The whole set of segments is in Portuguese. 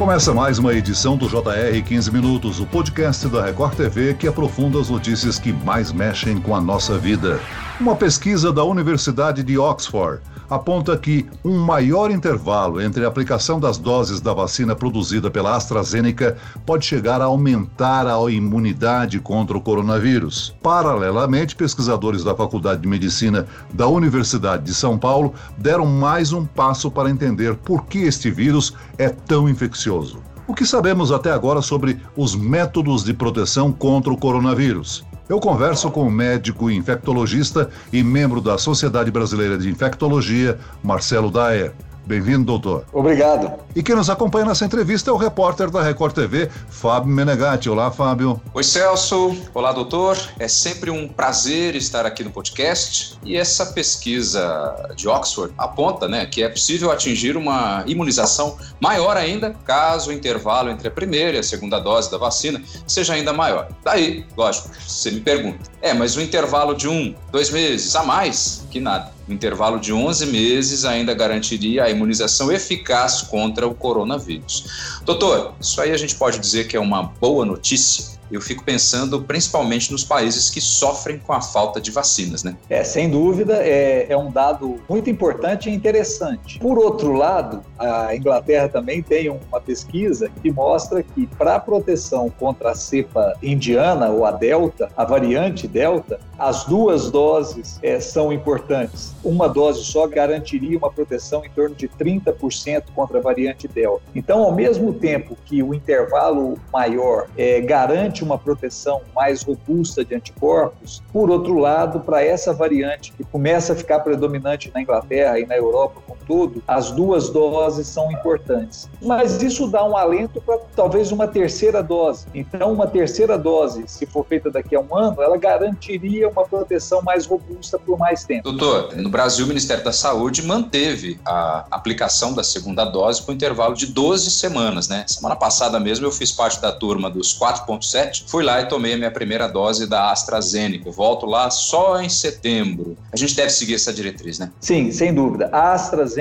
Começa mais uma edição do JR 15 Minutos, o podcast da Record TV que aprofunda as notícias que mais mexem com a nossa vida. Uma pesquisa da Universidade de Oxford aponta que um maior intervalo entre a aplicação das doses da vacina produzida pela AstraZeneca pode chegar a aumentar a imunidade contra o coronavírus. Paralelamente, pesquisadores da Faculdade de Medicina da Universidade de São Paulo deram mais um passo para entender por que este vírus é tão infeccioso. O que sabemos até agora sobre os métodos de proteção contra o coronavírus? Eu converso com o médico infectologista e membro da Sociedade Brasileira de Infectologia, Marcelo Daer. Bem-vindo, doutor. Obrigado. E quem nos acompanha nessa entrevista é o repórter da Record TV, Fábio Menegatti. Olá, Fábio. Oi, Celso. Olá, doutor. É sempre um prazer estar aqui no podcast. E essa pesquisa de Oxford aponta né, que é possível atingir uma imunização maior ainda caso o intervalo entre a primeira e a segunda dose da vacina seja ainda maior. Daí, lógico, você me pergunta, é, mas o intervalo de um, dois meses a mais, que nada. O intervalo de 11 meses ainda garantiria a imunização eficaz contra o coronavírus. Doutor, isso aí a gente pode dizer que é uma boa notícia? Eu fico pensando principalmente nos países que sofrem com a falta de vacinas, né? É, sem dúvida, é, é um dado muito importante e interessante. Por outro lado, a Inglaterra também tem uma pesquisa que mostra que para a proteção contra a cepa indiana ou a delta, a variante delta, as duas doses é, são importantes. Uma dose só garantiria uma proteção em torno de 30% contra a variante delta. Então, ao mesmo tempo que o intervalo maior é, garante uma proteção mais robusta de anticorpos. Por outro lado, para essa variante que começa a ficar predominante na Inglaterra e na Europa como todo, as duas doses são importantes. Mas isso dá um alento para talvez uma terceira dose. Então, uma terceira dose, se for feita daqui a um ano, ela garantiria uma proteção mais robusta por mais tempo. Doutor, no Brasil, o Ministério da Saúde manteve a aplicação da segunda dose com intervalo de 12 semanas, né? Semana passada mesmo eu fiz parte da turma dos 4.7 fui lá e tomei a minha primeira dose da AstraZeneca. volto lá só em setembro. A gente deve seguir essa diretriz, né? Sim, sem dúvida. A AstraZeneca,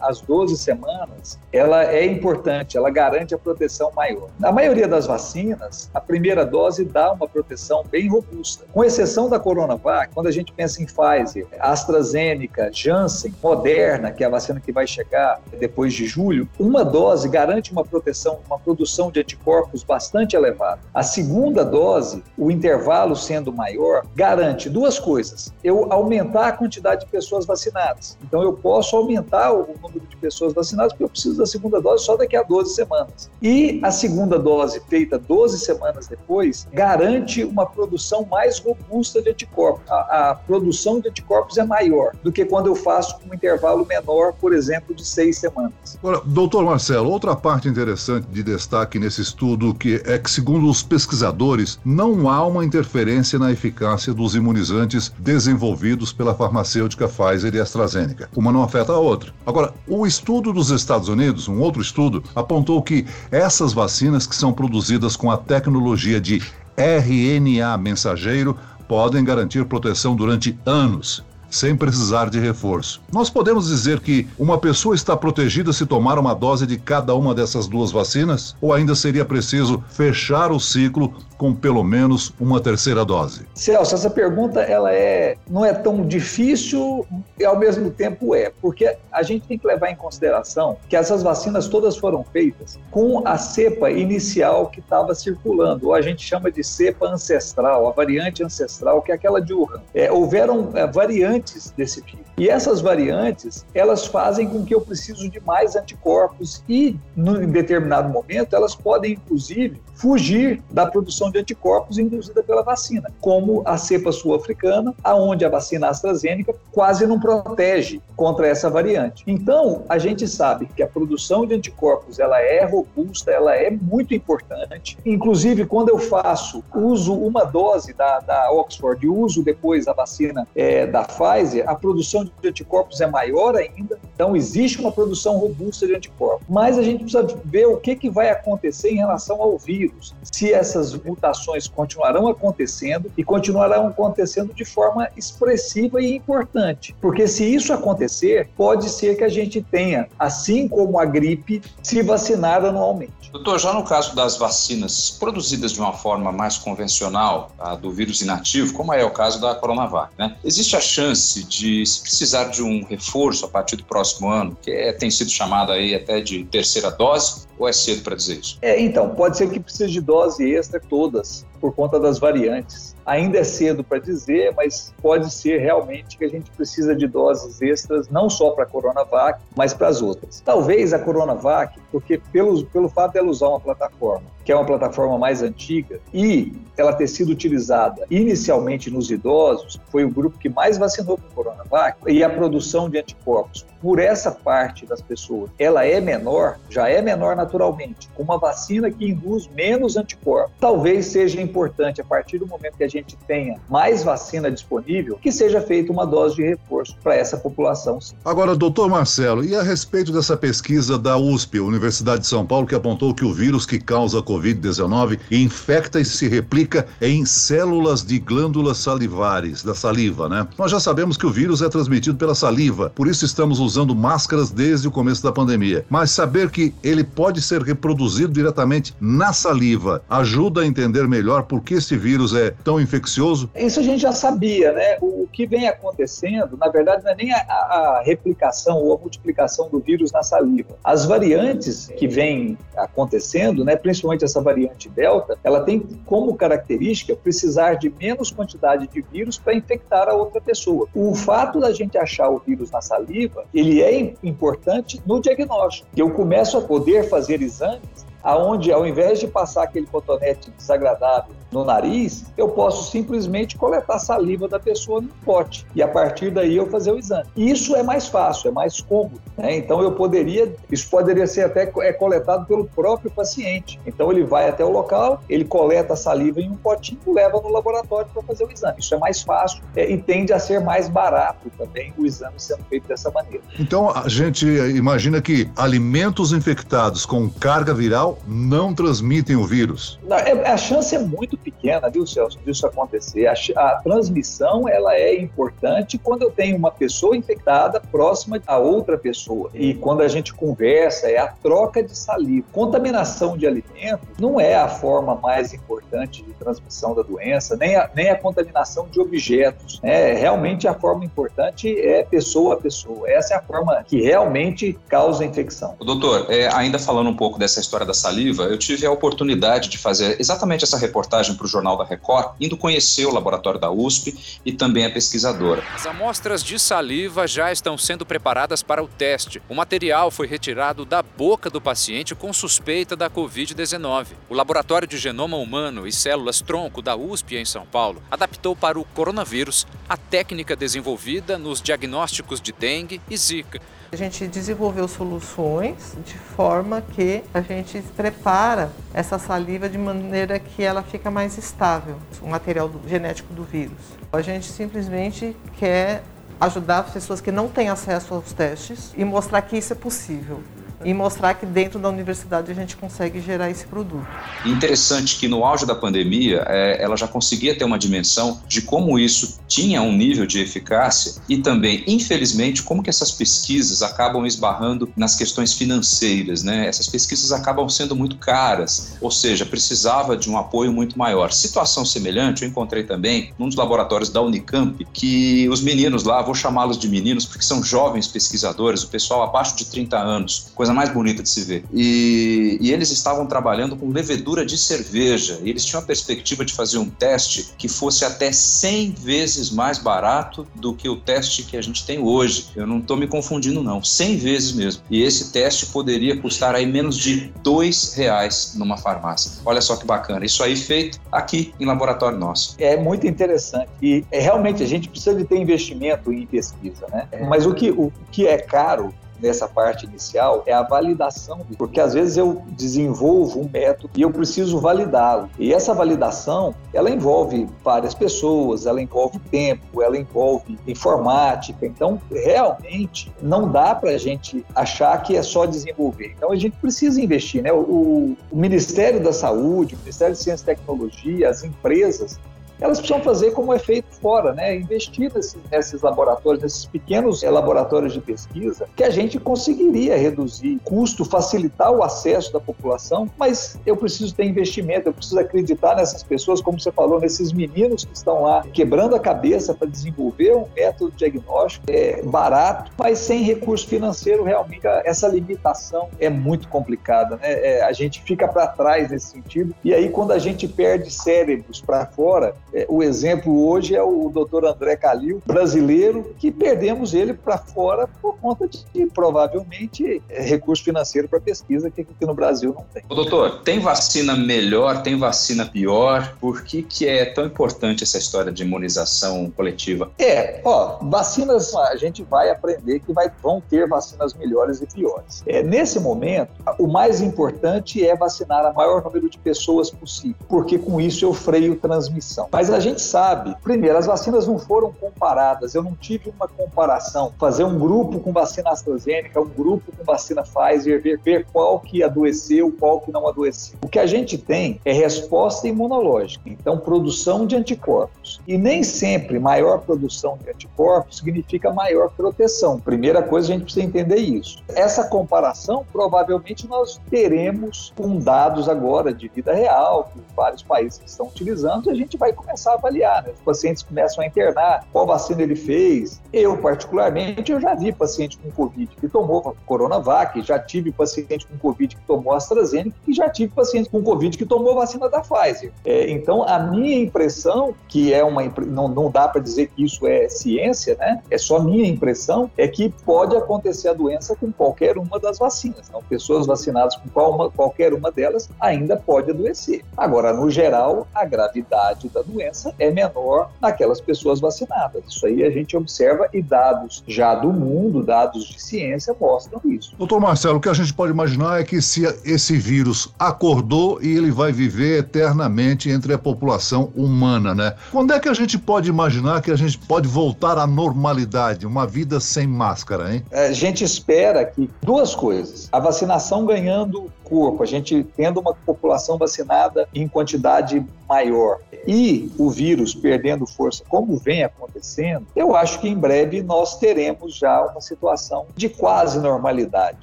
às 12 semanas, ela é importante, ela garante a proteção maior. Na maioria das vacinas, a primeira dose dá uma proteção bem robusta. Com exceção da Coronavac, quando a gente pensa em Pfizer, AstraZeneca, Janssen, Moderna, que é a vacina que vai chegar depois de julho, uma dose garante uma proteção, uma produção de anticorpos bastante elevada. A segunda dose, o intervalo sendo maior, garante duas coisas. Eu aumentar a quantidade de pessoas vacinadas. Então, eu posso aumentar o número de pessoas vacinadas, porque eu preciso da segunda dose só daqui a 12 semanas. E a segunda dose, feita 12 semanas depois, garante uma produção mais robusta de anticorpos. A, a produção de anticorpos é maior do que quando eu faço com um intervalo menor, por exemplo, de seis semanas. Agora, doutor Marcelo, outra parte interessante de destaque nesse estudo que é que, segundo os pesquisadores, não há uma interferência na eficácia dos imunizantes desenvolvidos pela farmacêutica Pfizer e AstraZeneca. Uma não afeta a outra. Agora, o estudo dos Estados Unidos, um outro estudo, apontou que essas vacinas que são produzidas com a tecnologia de RNA mensageiro podem garantir proteção durante anos sem precisar de reforço. Nós podemos dizer que uma pessoa está protegida se tomar uma dose de cada uma dessas duas vacinas? Ou ainda seria preciso fechar o ciclo com pelo menos uma terceira dose? Celso, essa pergunta ela é, não é tão difícil e ao mesmo tempo é, porque a gente tem que levar em consideração que essas vacinas todas foram feitas com a cepa inicial que estava circulando, ou a gente chama de cepa ancestral, a variante ancestral, que é aquela de Wuhan. É, houveram é, variantes variantes desse vírus. E essas variantes, elas fazem com que eu preciso de mais anticorpos e, em determinado momento, elas podem, inclusive, fugir da produção de anticorpos induzida pela vacina, como a cepa sul-africana, aonde a vacina AstraZeneca quase não protege contra essa variante. Então, a gente sabe que a produção de anticorpos ela é robusta, ela é muito importante. Inclusive, quando eu faço uso uma dose da, da Oxford e uso depois a vacina é, da Pfizer, a produção de anticorpos é maior ainda. Então, existe uma produção robusta de anticorpos. Mas a gente precisa ver o que, que vai acontecer em relação ao vírus, se essas mutações continuarão acontecendo e continuarão acontecendo de forma expressiva e importante. Porque se isso acontecer, pode ser que a gente tenha, assim como a gripe, se vacinar anualmente. Doutor, já no caso das vacinas produzidas de uma forma mais convencional, a do vírus inativo, como é o caso da Coronavac, né? Existe a chance de, se precisar de um reforço a partir do próximo ano, que é, tem sido chamado aí até de terceira dose, ou é cedo para dizer isso? É, então, pode ser que precise de dose extra todas, por conta das variantes. Ainda é cedo para dizer, mas pode ser realmente que a gente precisa de doses extras, não só para a Coronavac, mas para as outras. Talvez a Coronavac, porque pelo, pelo fato dela usar uma plataforma, que é uma plataforma mais antiga, e ela ter sido utilizada inicialmente nos idosos, foi o grupo que mais vacinou com Coronavac, e a produção de anticorpos por essa parte das pessoas, ela é menor, já é menor naturalmente, com uma vacina que induz menos anticorpos. Talvez seja importante, a partir do momento que a gente tenha mais vacina disponível, que seja feita uma dose de reforço para essa população. Sim. Agora, doutor Marcelo, e a respeito dessa pesquisa da USP, Universidade de São Paulo, que apontou que o vírus que causa a Covid-19 infecta e se replica em células de glândulas salivares, da saliva, né? Nós já sabemos que o vírus é transmitido pela saliva, por isso estamos usando máscaras desde o começo da pandemia. Mas saber que ele pode ser reproduzido diretamente na saliva ajuda a entender melhor por que esse vírus é tão infeccioso? Isso a gente já sabia, né? O, que vem acontecendo, na verdade, não é nem a, a replicação ou a multiplicação do vírus na saliva. As variantes que vêm acontecendo, né, principalmente essa variante Delta, ela tem como característica precisar de menos quantidade de vírus para infectar a outra pessoa. O fato da gente achar o vírus na saliva, ele é importante no diagnóstico. Eu começo a poder fazer exames aonde ao invés de passar aquele cotonete desagradável no nariz, eu posso simplesmente coletar saliva da pessoa no pote e a partir daí eu fazer o exame. Isso é mais fácil, é mais cômodo. Né? Então eu poderia, isso poderia ser até é coletado pelo próprio paciente. Então ele vai até o local, ele coleta a saliva em um potinho, leva no laboratório para fazer o exame. Isso é mais fácil é, e tende a ser mais barato também o exame sendo feito dessa maneira. Então a gente imagina que alimentos infectados com carga viral não transmitem o vírus. Não, é, a chance é muito pequena, viu, Celso, disso acontecer. A, a, transmissão ela é importante quando eu tenho uma pessoa infectada próxima a outra pessoa. E quando a gente conversa, é a troca de saliva. Contaminação de alimentos não é a forma mais importante de transmissão da doença, nem a, nem a contaminação de objetos. É, realmente a forma importante é pessoa a pessoa. Essa é a forma que realmente causa infecção. Doutor, é, ainda falando um pouco dessa história da saliva, eu tive a oportunidade de fazer exatamente essa reportagem para o Jornal da Record, indo conhecer o laboratório da USP e também a pesquisadora. As amostras de saliva já estão sendo preparadas para o teste. O material foi retirado da boca do paciente com suspeita da Covid-19. O Laboratório de Genoma Humano e Células Tronco da USP em São Paulo adaptou para o coronavírus a técnica desenvolvida nos diagnósticos de dengue e zika. A gente desenvolveu soluções de forma que a gente prepara essa saliva de maneira que ela fica mais estável, o material do, genético do vírus. A gente simplesmente quer ajudar as pessoas que não têm acesso aos testes e mostrar que isso é possível e mostrar que dentro da universidade a gente consegue gerar esse produto. Interessante que no auge da pandemia é, ela já conseguia ter uma dimensão de como isso tinha um nível de eficácia e também, infelizmente, como que essas pesquisas acabam esbarrando nas questões financeiras, né? Essas pesquisas acabam sendo muito caras, ou seja, precisava de um apoio muito maior. Situação semelhante eu encontrei também num dos laboratórios da Unicamp, que os meninos lá, vou chamá-los de meninos porque são jovens pesquisadores, o pessoal abaixo de 30 anos, coisa coisa mais bonita de se ver. E, e eles estavam trabalhando com levedura de cerveja. E eles tinham a perspectiva de fazer um teste que fosse até 100 vezes mais barato do que o teste que a gente tem hoje. Eu não estou me confundindo, não. 100 vezes mesmo. E esse teste poderia custar aí menos de dois reais numa farmácia. Olha só que bacana. Isso aí feito aqui em laboratório nosso. É muito interessante. E é, realmente a gente precisa de ter investimento em pesquisa, né? Mas o que, o que é caro nessa parte inicial é a validação, porque às vezes eu desenvolvo um método e eu preciso validá-lo. E essa validação, ela envolve várias pessoas, ela envolve tempo, ela envolve informática. Então, realmente, não dá para a gente achar que é só desenvolver. Então, a gente precisa investir. Né? O, o Ministério da Saúde, o Ministério de Ciência e Tecnologia, as empresas, elas precisam fazer como é feito fora, né? Investir nesses, nesses laboratórios, nesses pequenos laboratórios de pesquisa, que a gente conseguiria reduzir custo, facilitar o acesso da população, mas eu preciso ter investimento, eu preciso acreditar nessas pessoas, como você falou, nesses meninos que estão lá quebrando a cabeça para desenvolver um método diagnóstico é barato, mas sem recurso financeiro, realmente essa limitação é muito complicada, né? É, a gente fica para trás nesse sentido, e aí quando a gente perde cérebros para fora, o exemplo hoje é o doutor André Calil, brasileiro, que perdemos ele para fora por conta de, provavelmente, é, recurso financeiro para pesquisa que aqui no Brasil não tem. O doutor, tem vacina melhor, tem vacina pior? Por que, que é tão importante essa história de imunização coletiva? É, ó, vacinas, a gente vai aprender que vai, vão ter vacinas melhores e piores. É, nesse momento, o mais importante é vacinar a maior número de pessoas possível, porque com isso eu freio transmissão. Mas a gente sabe, primeiro, as vacinas não foram comparadas, eu não tive uma comparação, fazer um grupo com vacina AstraZeneca, um grupo com vacina Pfizer, ver, ver qual que adoeceu, qual que não adoeceu. O que a gente tem é resposta imunológica, então produção de anticorpos. E nem sempre maior produção de anticorpos significa maior proteção. Primeira coisa, a gente precisa entender isso. Essa comparação, provavelmente nós teremos com dados agora de vida real, que vários países estão utilizando, e a gente vai começar a avaliar, né? Os pacientes começam a internar, qual vacina ele fez. Eu, particularmente, eu já vi paciente com Covid que tomou Coronavac, já tive paciente com Covid que tomou AstraZeneca e já tive paciente com Covid que tomou vacina da Pfizer. É, então, a minha impressão, que é uma não, não dá para dizer que isso é ciência, né? É só minha impressão, é que pode acontecer a doença com qualquer uma das vacinas. Então, pessoas vacinadas com qual uma, qualquer uma delas ainda pode adoecer. Agora, no geral, a gravidade da doença é menor naquelas pessoas vacinadas. Isso aí a gente observa e dados já do mundo, dados de ciência, mostram isso. Doutor Marcelo, o que a gente pode imaginar é que se esse vírus acordou e ele vai viver eternamente entre a população humana, né? Quando é que a gente pode imaginar que a gente pode voltar à normalidade, uma vida sem máscara, hein? A gente espera que duas coisas: a vacinação ganhando corpo, a gente tendo uma população vacinada em quantidade maior e o vírus perdendo força, como vem acontecendo, eu acho que em breve nós teremos já uma situação de quase normalidade.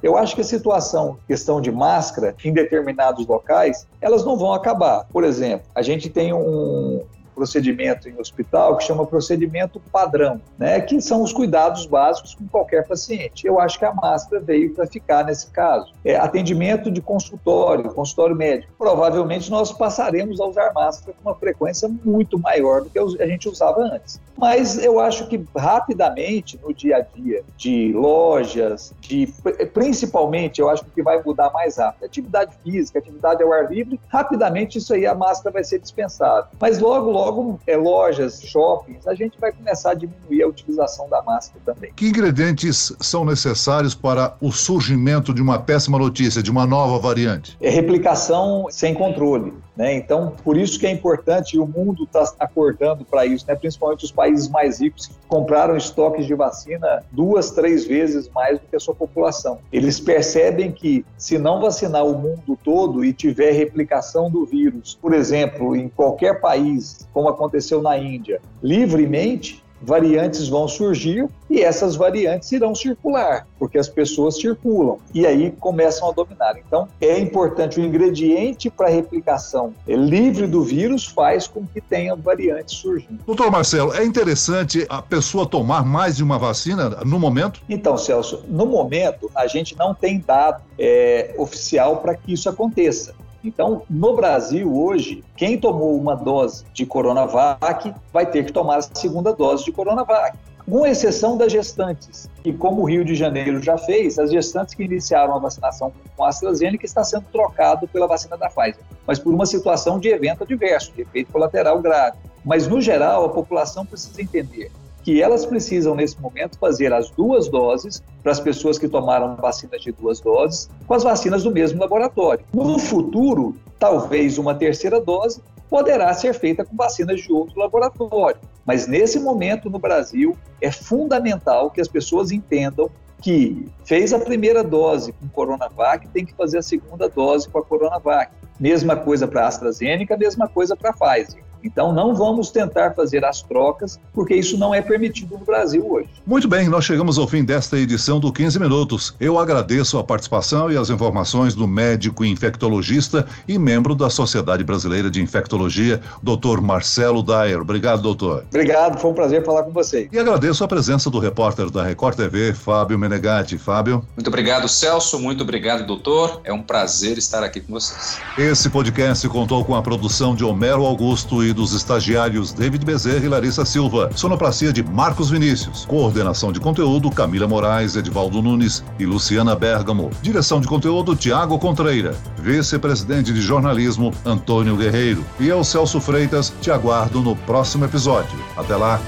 Eu acho que a situação, questão de máscara em determinados locais, elas não vão acabar. Por exemplo, a gente tem um, procedimento em hospital que chama procedimento padrão, né, que são os cuidados básicos com qualquer paciente. Eu acho que a máscara veio para ficar nesse caso. É, atendimento de consultório, consultório médico. Provavelmente nós passaremos a usar máscara com uma frequência muito maior do que a gente usava antes. Mas eu acho que rapidamente no dia a dia de lojas, de principalmente eu acho que vai mudar mais rápido. Atividade física, atividade ao ar livre, rapidamente isso aí a máscara vai ser dispensada. Mas logo, logo logo é, lojas, shoppings, a gente vai começar a diminuir a utilização da máscara também. Que ingredientes são necessários para o surgimento de uma péssima notícia, de uma nova variante? É replicação sem controle. Né? Então, por isso que é importante, e o mundo está acordando para isso, né? principalmente os países mais ricos que compraram estoques de vacina duas, três vezes mais do que a sua população. Eles percebem que, se não vacinar o mundo todo e tiver replicação do vírus, por exemplo, em qualquer país, como aconteceu na Índia, livremente, variantes vão surgir e essas variantes irão circular, porque as pessoas circulam e aí começam a dominar. Então, é importante o ingrediente para replicação livre do vírus faz com que tenha variantes surgindo. Doutor Marcelo, é interessante a pessoa tomar mais de uma vacina no momento? Então, Celso, no momento a gente não tem dado é, oficial para que isso aconteça. Então, no Brasil, hoje, quem tomou uma dose de Coronavac vai ter que tomar a segunda dose de Coronavac com exceção das gestantes. E como o Rio de Janeiro já fez, as gestantes que iniciaram a vacinação com a AstraZeneca está sendo trocado pela vacina da Pfizer, mas por uma situação de evento adverso, de efeito colateral grave. Mas, no geral, a população precisa entender que elas precisam, nesse momento, fazer as duas doses para as pessoas que tomaram vacinas de duas doses, com as vacinas do mesmo laboratório. No futuro, talvez uma terceira dose poderá ser feita com vacinas de outro laboratório. Mas nesse momento, no Brasil, é fundamental que as pessoas entendam que fez a primeira dose com Coronavac, tem que fazer a segunda dose com a Coronavac. Mesma coisa para a AstraZeneca, mesma coisa para a Pfizer. Então, não vamos tentar fazer as trocas, porque isso não é permitido no Brasil hoje. Muito bem, nós chegamos ao fim desta edição do 15 Minutos. Eu agradeço a participação e as informações do médico infectologista e membro da Sociedade Brasileira de Infectologia, Dr. Marcelo Dyer. Obrigado, doutor. Obrigado, foi um prazer falar com você. E agradeço a presença do repórter da Record TV, Fábio Menegatti. Fábio. Muito obrigado, Celso. Muito obrigado, doutor. É um prazer estar aqui com vocês. Esse podcast contou com a produção de Homero Augusto e dos estagiários David Bezerra e Larissa Silva. Sonoplastia de Marcos Vinícius. Coordenação de conteúdo Camila Moraes, Edivaldo Nunes e Luciana Bergamo. Direção de conteúdo Tiago Contreira. Vice-presidente de jornalismo Antônio Guerreiro. E eu, Celso Freitas, te aguardo no próximo episódio. Até lá.